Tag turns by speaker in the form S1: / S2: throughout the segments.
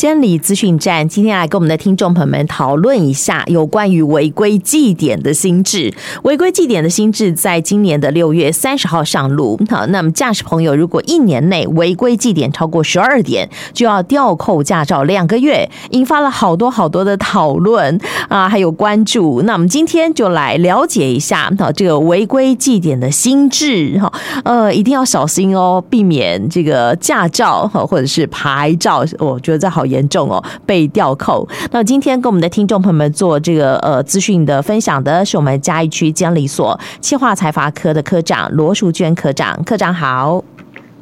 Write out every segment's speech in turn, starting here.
S1: 监理资讯站今天来跟我们的听众朋友们讨论一下有关于违规记点的新制。违规记点的新制在今年的六月三十号上路。好，那么驾驶朋友如果一年内违规记点超过十二点，就要吊扣驾照两个月，引发了好多好多的讨论啊，还有关注。那我们今天就来了解一下，好，这个违规记点的新制哈，呃，一定要小心哦，避免这个驾照哈或者是牌照，我觉得这好。严重哦，被吊扣。那今天跟我们的听众朋友们做这个呃资讯的分享的是我们嘉义区监理所企划财阀科的科长罗淑娟科长，科长好。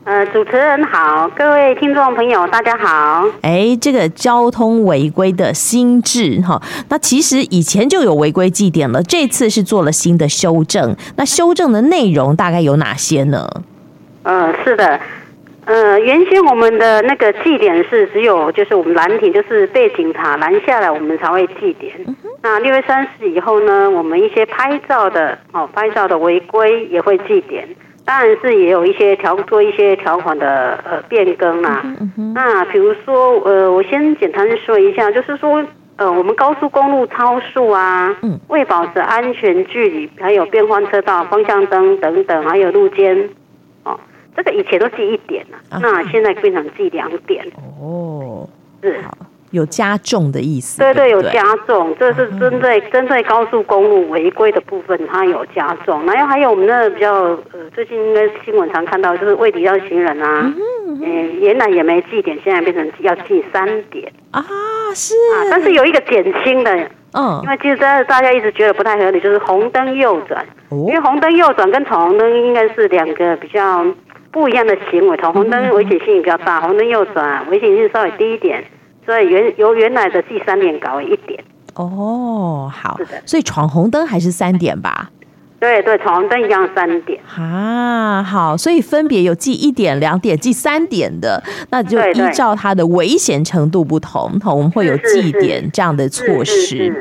S2: 呃，主持人好，各位听众朋友大家好。
S1: 哎，这个交通违规的新制哈，那其实以前就有违规记点了，这次是做了新的修正。那修正的内容大概有哪些呢？
S2: 呃，是的。呃，原先我们的那个记点是只有，就是我们拦停，就是被警察拦下来，我们才会记点。嗯、那六月三十以后呢，我们一些拍照的哦，拍照的违规也会记点。当然是也有一些条做一些条款的呃变更啦、啊嗯嗯。那比如说呃，我先简单说一下，就是说呃，我们高速公路超速啊，未保持安全距离，还有变换车道、方向灯等等，还有路肩。这个以前都记一点了，啊，那现在变成记两点。
S1: 哦，
S2: 是
S1: 有加重的意思。
S2: 对对，有加重，这是针对针对高速公路违规的部分，它有加重。然后还有我们那个比较呃，最近应该新闻常看到，就是未抵让行人啊，嗯，嗯，原来也没记点，现在变成要记三点
S1: 啊，是
S2: 啊，但是有一个减轻的。嗯，因为其实大大家一直觉得不太合理，就是红灯右转，因为红灯右转跟闯红灯应该是两个比较。不一样的行为，闯红灯危险性比较大，红灯右转危险性稍微低一点，所以原由原来的第三点改为一点。
S1: 哦，好，是的，所以闯红灯还是三点吧？
S2: 对对，闯红灯一样三点
S1: 啊，好，所以分别有记一点、两点、记三点的，那就依照它的危险程度不同，我们会有记点这样的措施。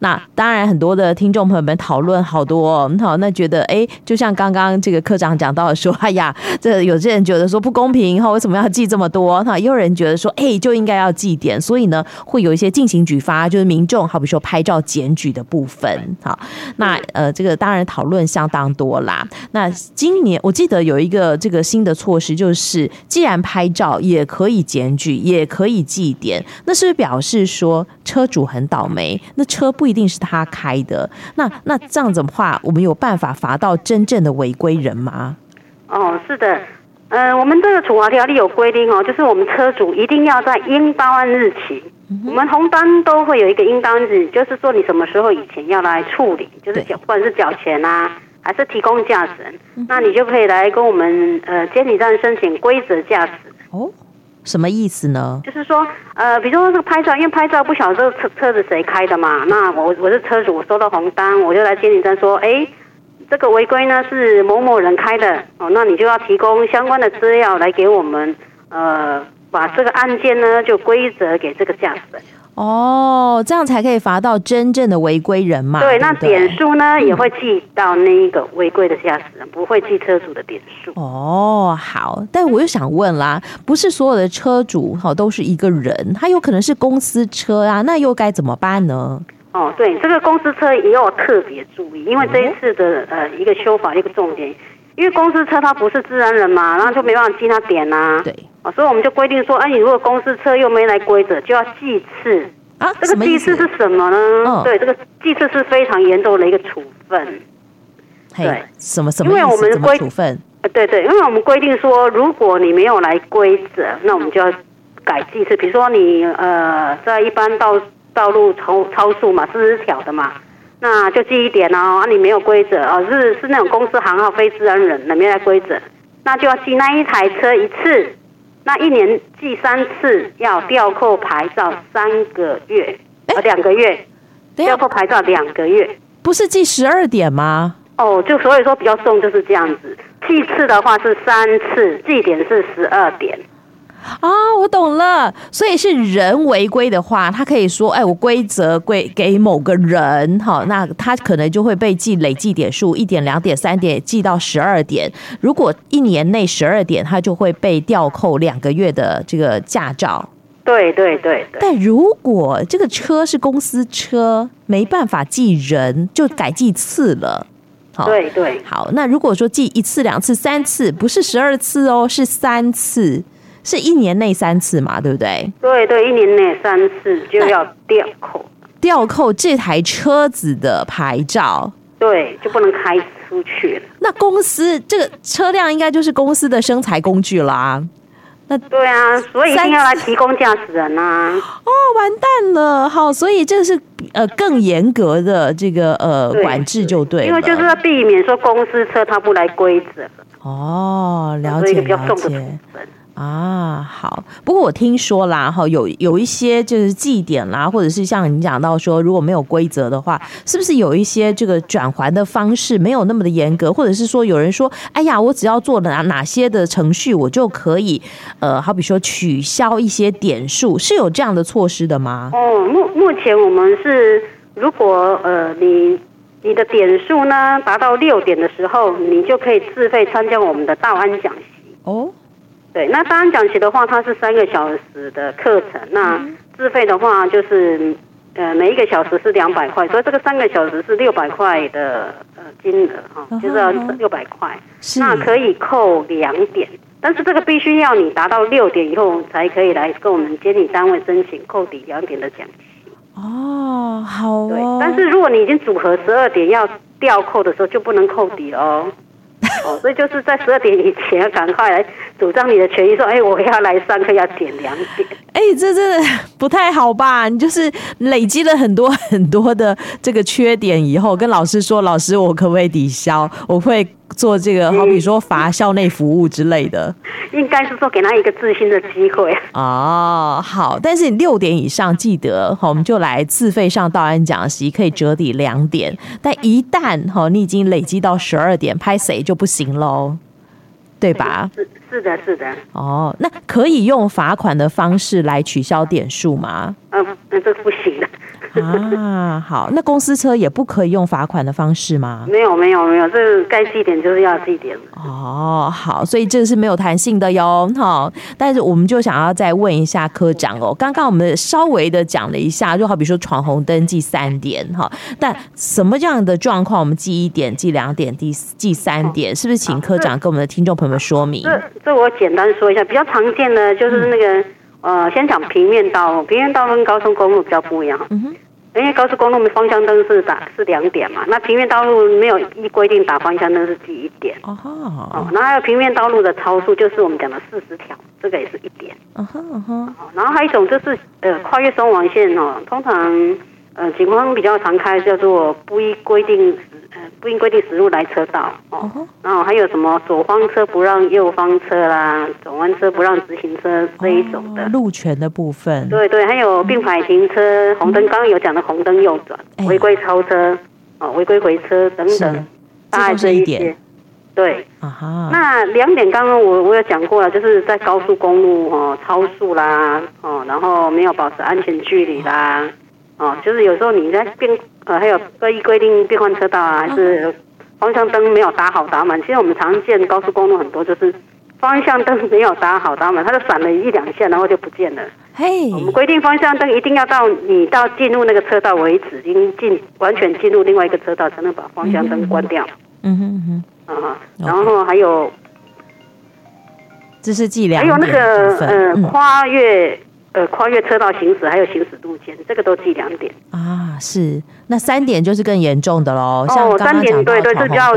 S1: 那当然，很多的听众朋友们讨论好多，好，那觉得哎，就像刚刚这个科长讲到的说，哎呀，这有些人觉得说不公平，哈，为什么要记这么多？哈，也有人觉得说，哎，就应该要记点，所以呢，会有一些进行举发，就是民众好比说拍照检举的部分，好，那呃，这个当然讨。讨论相当多啦。那今年我记得有一个这个新的措施，就是既然拍照也可以检举，也可以记点，那是不是表示说车主很倒霉？那车不一定是他开的。那那这样子的话，我们有办法罚到真正的违规人吗？
S2: 哦，是的，呃，我们这个处罚条例有规定哦，就是我们车主一定要在应报案日起。我们红单都会有一个应当日，就是说你什么时候以前要来处理，就是缴，不管是缴钱啊，还是提供驾驶人，那你就可以来跟我们呃监理站申请规则驾驶。
S1: 哦，什么意思呢？
S2: 就是说呃，比如说这个拍照，因为拍照不晓得这个车车子谁开的嘛，那我我是车主，我收到红单，我就来监理站说，哎，这个违规呢是某某人开的哦，那你就要提供相关的资料来给我们呃。把这个案件呢，就归责给这个驾驶人
S1: 哦，这样才可以罚到真正的违规人嘛。
S2: 对，那点数呢也会记到那一个违规的驾驶人，不会记车主的点数。
S1: 哦，好，但我又想问啦，不是所有的车主哈都是一个人，他有可能是公司车啊，那又该怎么办呢？
S2: 哦，对，这个公司车也要特别注意，因为这一次的呃一个修法一个重点。因为公司车它不是自然人嘛，然后就没办法记他点呐、啊。
S1: 对，
S2: 所以我们就规定说，哎、啊，你如果公司车又没来规则，就要记次啊。这个记次是什么呢？哦、对，这个记次是非常严重的一个处分。
S1: 对，什么什么？因为我们规处分。
S2: 对对，因为我们规定说，如果你没有来规则，那我们就要改记次。比如说你呃，在一般道道路超超速嘛，四十条的嘛。那就记一点哦，啊，你没有规则哦，是是那种公司行号非自然人，那没有规则，那就要记那一台车一次，那一年记三次，要吊扣牌照三个月，呃，两个月，吊扣牌照两个月，
S1: 不是记十二点吗？
S2: 哦，就所以说比较重就是这样子，记次的话是三次，记点是十二点。
S1: 啊、哦，我懂了。所以是人违规的话，他可以说：“哎，我规则归给某个人，好，那他可能就会被记累计点数一点、两点、三点，记到十二点。如果一年内十二点，他就会被吊扣两个月的这个驾照。
S2: 对对对对。
S1: 但如果这个车是公司车，没办法记人，就改记次了。好，
S2: 对对。
S1: 好，那如果说记一次、两次、三次，不是十二次哦，是三次，是一年内三次嘛，对不对？
S2: 对对，一年内三次就要吊扣。
S1: 吊扣这台车子的牌照，
S2: 对，就不能开出去了。
S1: 那公司这个车辆应该就是公司的生财工具啦。那
S2: 对啊，所以一定要来提供驾驶人啊。
S1: 哦，完蛋了，好，所以这是呃更严格的这个呃管制就对了，
S2: 因为就是要避免说公司车它不来规则。
S1: 哦，了解了解。啊，好。不过我听说啦，哈，有有一些就是记点啦，或者是像你讲到说，如果没有规则的话，是不是有一些这个转还的方式没有那么的严格？或者是说，有人说，哎呀，我只要做哪哪些的程序，我就可以，呃，好比说取消一些点数，是有这样的措施的吗？
S2: 哦，目目前我们是，如果呃你你的点数呢达到六点的时候，你就可以自费参加我们的道安讲习哦。对，那道安讲习的话，它是三个小时的课程。那自费的话，就是呃每一个小时是两百块，所以这个三个小时是六百块的呃金额哈，就是要六百块。那可以扣两点，但是这个必须要你达到六点以后才可以来跟我们监理单位申请扣抵两点的奖金。
S1: 哦，好哦。
S2: 对，但是如果你已经组合十二点要调扣的时候，就不能扣抵哦。哦，所以就是在十二点以前赶快来主张你的权益，说，哎，我要来上课要点两点。
S1: 哎，这这不太好吧？你就是累积了很多很多的这个缺点以后，跟老师说，老师，我可不可以抵消？我会。做这个，好比说罚校内服务之类的，
S2: 应该是说给他一个自新的机会。
S1: 哦，好，但是你六点以上记得，好，我们就来自费上道安讲习，可以折抵两点。但一旦哈，你已经累积到十二点，拍谁就不行喽，对吧？
S2: 是是的，是的。
S1: 哦，那可以用罚款的方式来取消点数吗？
S2: 嗯，那这不行的。
S1: 啊，好，那公司车也不可以用罚款的方式吗？
S2: 没有，没有，没有，这个该记点就是要记点。
S1: 哦，好，所以这个是没有弹性的哟，哈。但是我们就想要再问一下科长哦，刚刚我们稍微的讲了一下，就好比说闯红灯记三点哈，但什么样的状况我们记一点、记两点、记记三点，是不是请科长跟我们的听众朋友们说明？
S2: 这这我简单说一下，比较常见的就是那个。嗯呃，先讲平面道路，平面道路跟高速公路比较不一样。嗯哼，因为高速公路的方向灯是打是两点嘛，那平面道路没有依规定打方向灯是记一点。哦哦，然后还有平面道路的超速，就是我们讲的四十条，这个也是一点。嗯哼嗯哼，然后还有一种就是呃跨越双黄线哦，通常呃警方比较常开叫做不依规定。不应规定驶入来车道哦，然后还有什么左方车不让右方车啦，转弯车不让直行车这一种的
S1: 路权的部分。
S2: 对对，还有并排停车、红灯，刚刚有讲的红灯右转、违规超车、哦违规回车等等，大概这一点。对，啊哈。那两点刚刚我我有讲过了，就是在高速公路哦超速啦，哦然后没有保持安全距离啦。哦，就是有时候你在变呃，还有各一规定变换车道啊，还是方向灯没有打好打满。其实我们常见高速公路很多就是方向灯没有打好打满，它就闪了一两下，然后就不见了。嘿，我们规定方向灯一定要到你到进入那个车道为止，已经进完全进入另外一个车道才能把方向灯关掉。嗯哼嗯哼，啊，然后还有，
S1: 这是计量，
S2: 还有那个呃跨越。呃，跨越车道行驶还有行驶路肩，这个都记两点
S1: 啊。是，那三点就是更严重的喽。哦，
S2: 像三点对对，这叫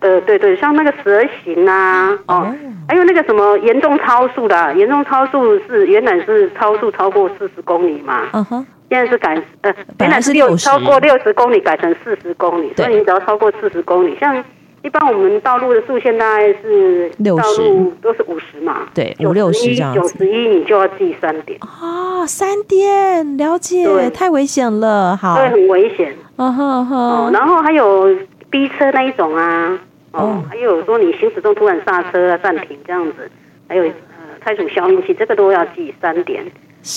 S2: 呃对对，像那个蛇行啊，哦，还有那个什么严重超速的，严重超速是原来是超速超过四十公里嘛，嗯哼，现在是改呃原来是六超过六十公里改成四十公里，所以你只要超过四十公里，像。一般我们道路的速限大概是六十，都是五十嘛，
S1: 对，五六十这样子。
S2: 九十一你就要记三点
S1: 啊，三点了解，对太危险了，好，
S2: 对，很危险。嗯哼哼，然后还有逼车那一种啊，哦，还有说你行驶中突然刹车啊、暂停这样子，还有呃拆除消音器，这个都要记三点。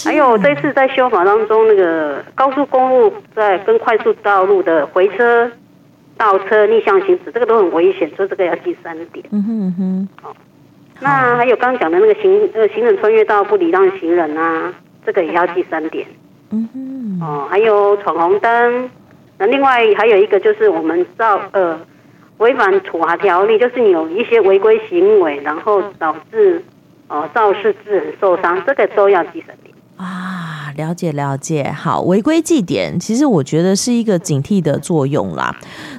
S2: 还有这次在修法当中，那个高速公路在跟快速道路的回车。倒车逆向行驶，这个都很危险，所以这个要记三点。嗯哼嗯哼。好，那还有刚刚讲的那个行呃行人穿越道不礼让行人啊，这个也要记三点。
S1: 嗯哼。
S2: 哦，还有闯红灯，那另外还有一个就是我们造呃违反处罚条例，就是你有一些违规行为，然后导致哦肇事致人受伤，这个都要记三点。
S1: 啊，了解了解，好，违规记点，其实我觉得是一个警惕的作用啦，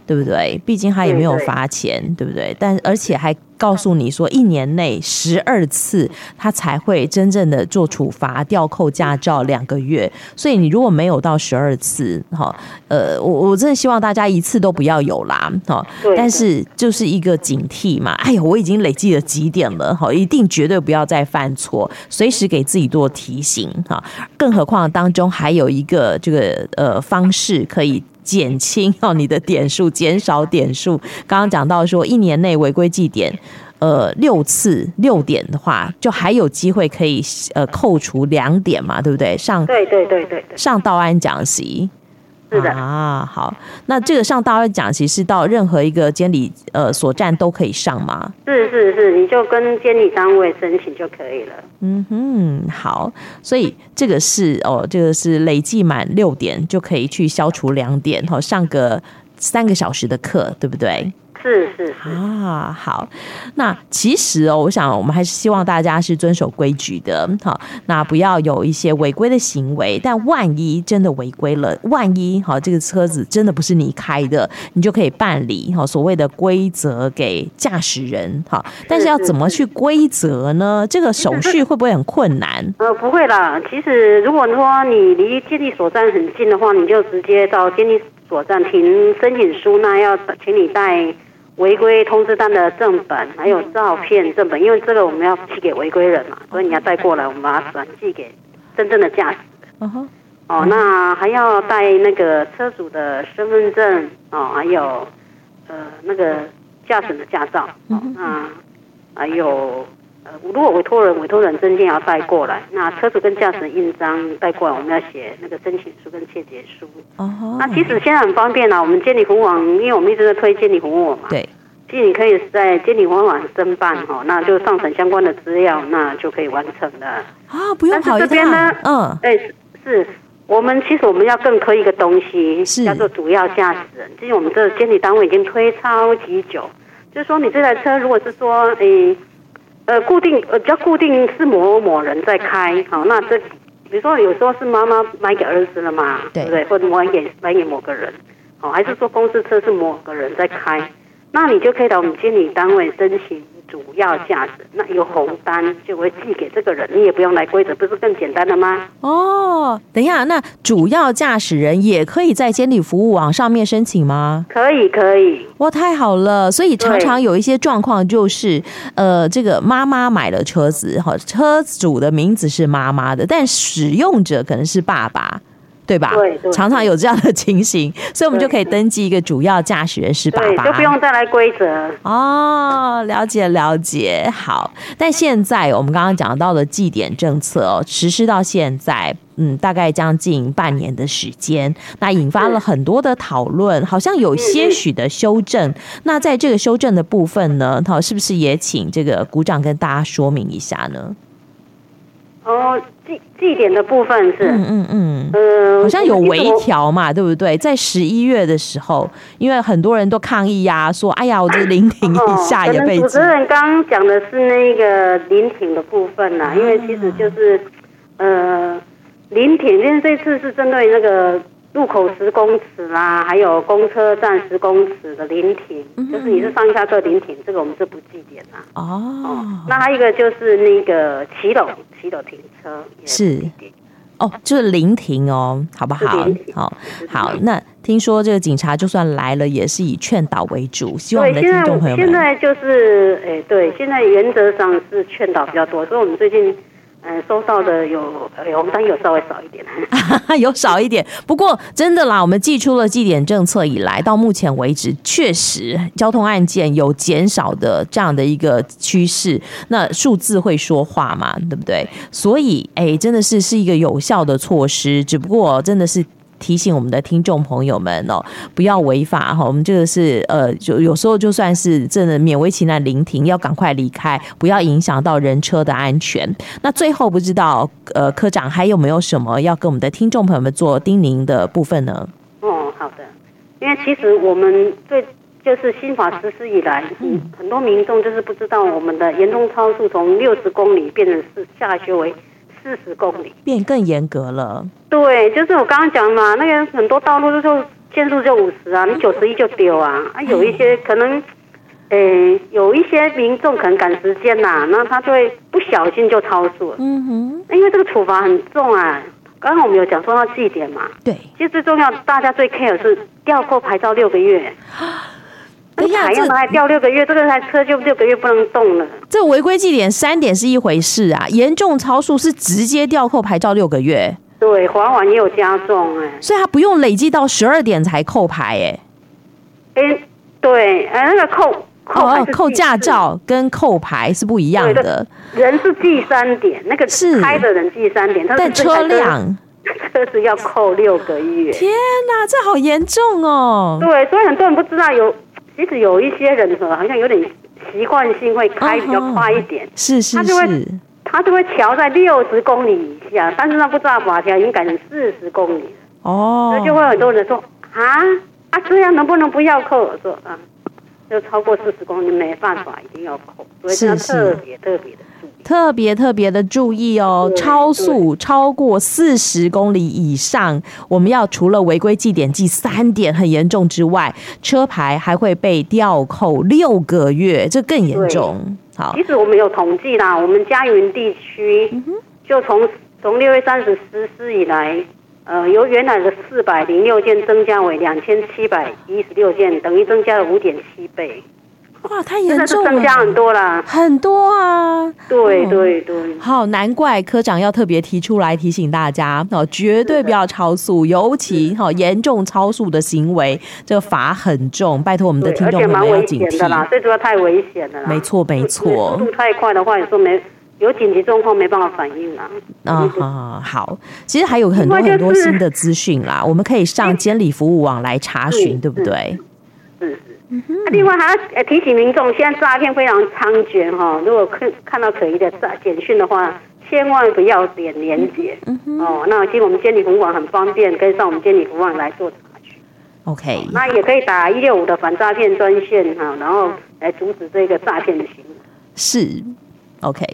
S1: 对不对？毕竟他也没有罚钱，对，不对？但而且还告诉你说，一年内十二次他才会真正的做处罚，吊扣驾照两个月。所以你如果没有到十二次，哈，呃，我我真的希望大家一次都不要有啦，哈。但是就是一个警惕嘛，哎呦，我已经累计了几点了，哈，一定绝对不要再犯错，随时给自己做提醒，哈。更何况当中还有一个这个呃方式可以。减轻哦，你的点数，减少点数。刚刚讲到说，一年内违规记点，呃，六次六点的话，就还有机会可以呃扣除两点嘛，对不对？上
S2: 对对对对，
S1: 上道安讲习。
S2: 是的
S1: 啊，好，那这个上大会讲其实到任何一个监理呃所站都可以上吗？
S2: 是是是，你就跟监理单位申请就可以了。
S1: 嗯哼，好，所以这个是哦，这个是累计满六点就可以去消除两点，好，上个三个小时的课，对不对？
S2: 是是是
S1: 啊，好，那其实哦，我想我们还是希望大家是遵守规矩的，好，那不要有一些违规的行为。但万一真的违规了，万一好，这个车子真的不是你开的，你就可以办理好所谓的规则给驾驶人，好，但是要怎么去规则呢？这个手续会不会很困难？
S2: 呃，不会啦，其实如果说你离监理所站很近的话，你就直接到监理所站填申请书，那要请你带。违规通知单的正本，还有照片正本，因为这个我们要寄给违规人嘛，所以你要带过来，我们把它转寄给真正的驾驶。嗯哼。哦，那还要带那个车主的身份证哦，还有呃那个驾驶的驾照。哦，那还有呃，如果委托人委托人证件要带过来，那车主跟驾驶印章带过来，我们要写那个申请书跟切结书。哦。那其实现在很方便啦，我们监理服务网，因为我们一直在推监理服务网嘛。
S1: 对。
S2: 其实你可以在监理服务网申办哈，那就上传相关的资料，那就可以完成了。
S1: 啊，不用跑一趟。
S2: 但是这边呢，嗯，哎，是，是我们其实我们要更推一个东西，叫做主要驾驶人。其实我们这监理单位已经推超级久，就是说你这台车如果是说，哎，呃，固定呃，比较固定是某某人在开，好，那这比如说有时候是妈妈买给儿子了嘛，对不对？或者买给买给某个人，好，还是说公司车是某个人在开？那你就可以到我们监理单位申请主要驾驶，那有红单就会寄给这个人，你也不用来规则，不是更简单了吗？
S1: 哦，等一下，那主要驾驶人也可以在监理服务网上面申请吗？
S2: 可以，可以。
S1: 哇，太好了！所以常常有一些状况就是，呃，这个妈妈买了车子，哈，车主的名字是妈妈的，但使用者可能是爸爸。对吧？对，对，常常有这样的情形，所以我们就可以登记一个主要驾驶人是爸爸，
S2: 就不用再来规则。
S1: 哦，了解了解。好，但现在我们刚刚讲到的绩点政策哦，实施到现在，嗯，大概将近半年的时间，那引发了很多的讨论，好像有些许的修正。那在这个修正的部分呢，好，是不是也请这个股长跟大家说明一下呢？
S2: 哦，祭祭典的部分是，嗯嗯
S1: 嗯，呃，好像有微调嘛，对不对？在十一月的时候，因为很多人都抗议呀、啊，说，哎呀，我这临停一下也被。主
S2: 持人刚刚讲的是那个临停的部分呐、啊，因为其实就是，呃，临停，因为这次是针对那个。路口十公尺啦，还有公车站十公尺的临停，嗯，就是你是上下车临停，这个我们是不计点啦。哦，哦，那还有一个就是那个骑楼，骑楼停车
S1: 是哦，就是临停哦，好不好？好，好。那听说这个警察就算来了，也是以劝导为主，希望我们的听众朋友们。
S2: 现在就是，哎，对，现在原则上是劝导比较多，所以我们最近。嗯，收到的有有红单有稍微少一点，
S1: 有少一点。不过真的啦，我们寄出了寄点政策以来，到目前为止，确实交通案件有减少的这样的一个趋势。那数字会说话嘛，对不对？所以，哎，真的是是一个有效的措施。只不过真的是提醒我们的听众朋友们哦，不要违法哈。我们这个是呃，就有时候就算是真的勉为其难临停，要赶快离开，不要影响到人车的安全。那最后不知道呃，科长还有没有什么要跟我们的听众朋友们做叮咛的部分呢？
S2: 哦，好的，因为其实我们对。就是新法实施以来，很多民众就是不知道我们的严重超速从六十公里变成是下修为四十公里，
S1: 变更严格了。
S2: 对，就是我刚刚讲嘛，那个很多道路就限速就五十啊，你九十一就丢啊。啊，有一些可能，诶、欸，有一些民众可能赶时间呐、啊，那他就会不小心就超速了。嗯哼，因为这个处罚很重啊。刚刚我们有讲说到记点嘛，
S1: 对，
S2: 其实最重要，大家最 care 是吊扣牌照六个月。哎呀，这还吊六个月，这个台车就六个月不能动了。
S1: 这违规记点三点是一回事啊，严重超速是直接吊扣牌照六个月。
S2: 对，罚款也有加重哎，
S1: 所以他不用累计到十二点才扣牌哎。
S2: 哎，对，哎，那个扣扣
S1: 哦，扣驾照跟扣牌是不一样的。
S2: 人是记三点，那个是开的人记三点，
S1: 但车辆
S2: 车子要扣六个月。
S1: 天哪，这好严重哦。
S2: 对，所以很多人不知道有。其实有一些人好像有点习惯性会开比较快一点，
S1: 是是是，他
S2: 就会他就会调在六十公里以下，但是他不知道法条已经改成四十公里。哦，那就会有很多人说啊啊，这样能不能不要扣？我说啊，就超过四十公里没办法，一定要扣，所以要特别特别的。
S1: 特别特别的注意哦，超速超过四十公里以上，我们要除了违规记点记三点很严重之外，车牌还会被吊扣六个月，这更严重。好，
S2: 其实我们有统计啦，我们嘉云地区就从从六月三十实施以来，呃，由原来的四百零六件增加为两千七百一十六件，等于增加了五点七倍。
S1: 哇，太严重了，
S2: 增加很多啦，
S1: 很多啊！
S2: 对对对，
S1: 好，难怪科长要特别提出来提醒大家哦，绝对不要超速，尤其哈严重超速的行为，这个罚很重，拜托我们的听众朋友们要警惕。
S2: 啦，最主要太危险了啦，
S1: 没错没错，
S2: 速度太快的话，有时候没有紧急状况没办法反应啦。
S1: 啊哈，好，其实还有很多很多新的资讯啦，我们可以上监理服务网来查询，对不对？
S2: 是。嗯、另外还要提醒民众，现在诈骗非常猖獗哈。如果看看到可疑的诈简讯的话，千万不要点连结。哦，那其实我们监理服务网很方便，可以上我们监理服务网来做查询。
S1: OK，
S2: 那也可以打一六五的反诈骗专线哈，然后来阻止这个诈骗的行为。
S1: 是，OK，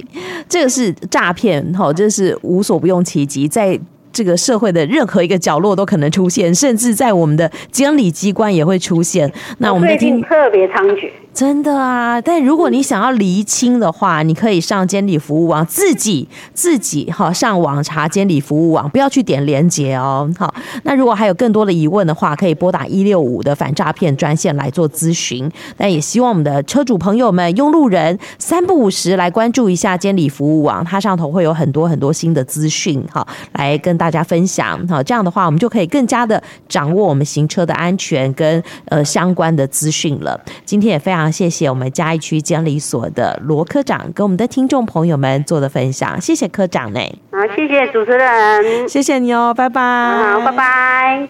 S1: 这个是诈骗哈，这是无所不用其极在。这个社会的任何一个角落都可能出现，甚至在我们的监理机关也会出现。那我们的听
S2: 特别猖獗。
S1: 真的啊，但如果你想要厘清的话，你可以上监理服务网，自己自己哈上网查监理服务网，不要去点连接哦。好，那如果还有更多的疑问的话，可以拨打一六五的反诈骗专线来做咨询。那也希望我们的车主朋友们、用路人三不五时来关注一下监理服务网，它上头会有很多很多新的资讯哈，来跟大家分享。好，这样的话我们就可以更加的掌握我们行车的安全跟呃相关的资讯了。今天也非常常。谢谢我们嘉义区监理所的罗科长跟我们的听众朋友们做的分享，谢谢科长呢。
S2: 好，谢谢主持人，
S1: 谢谢你哦，拜拜。
S2: 好，拜拜。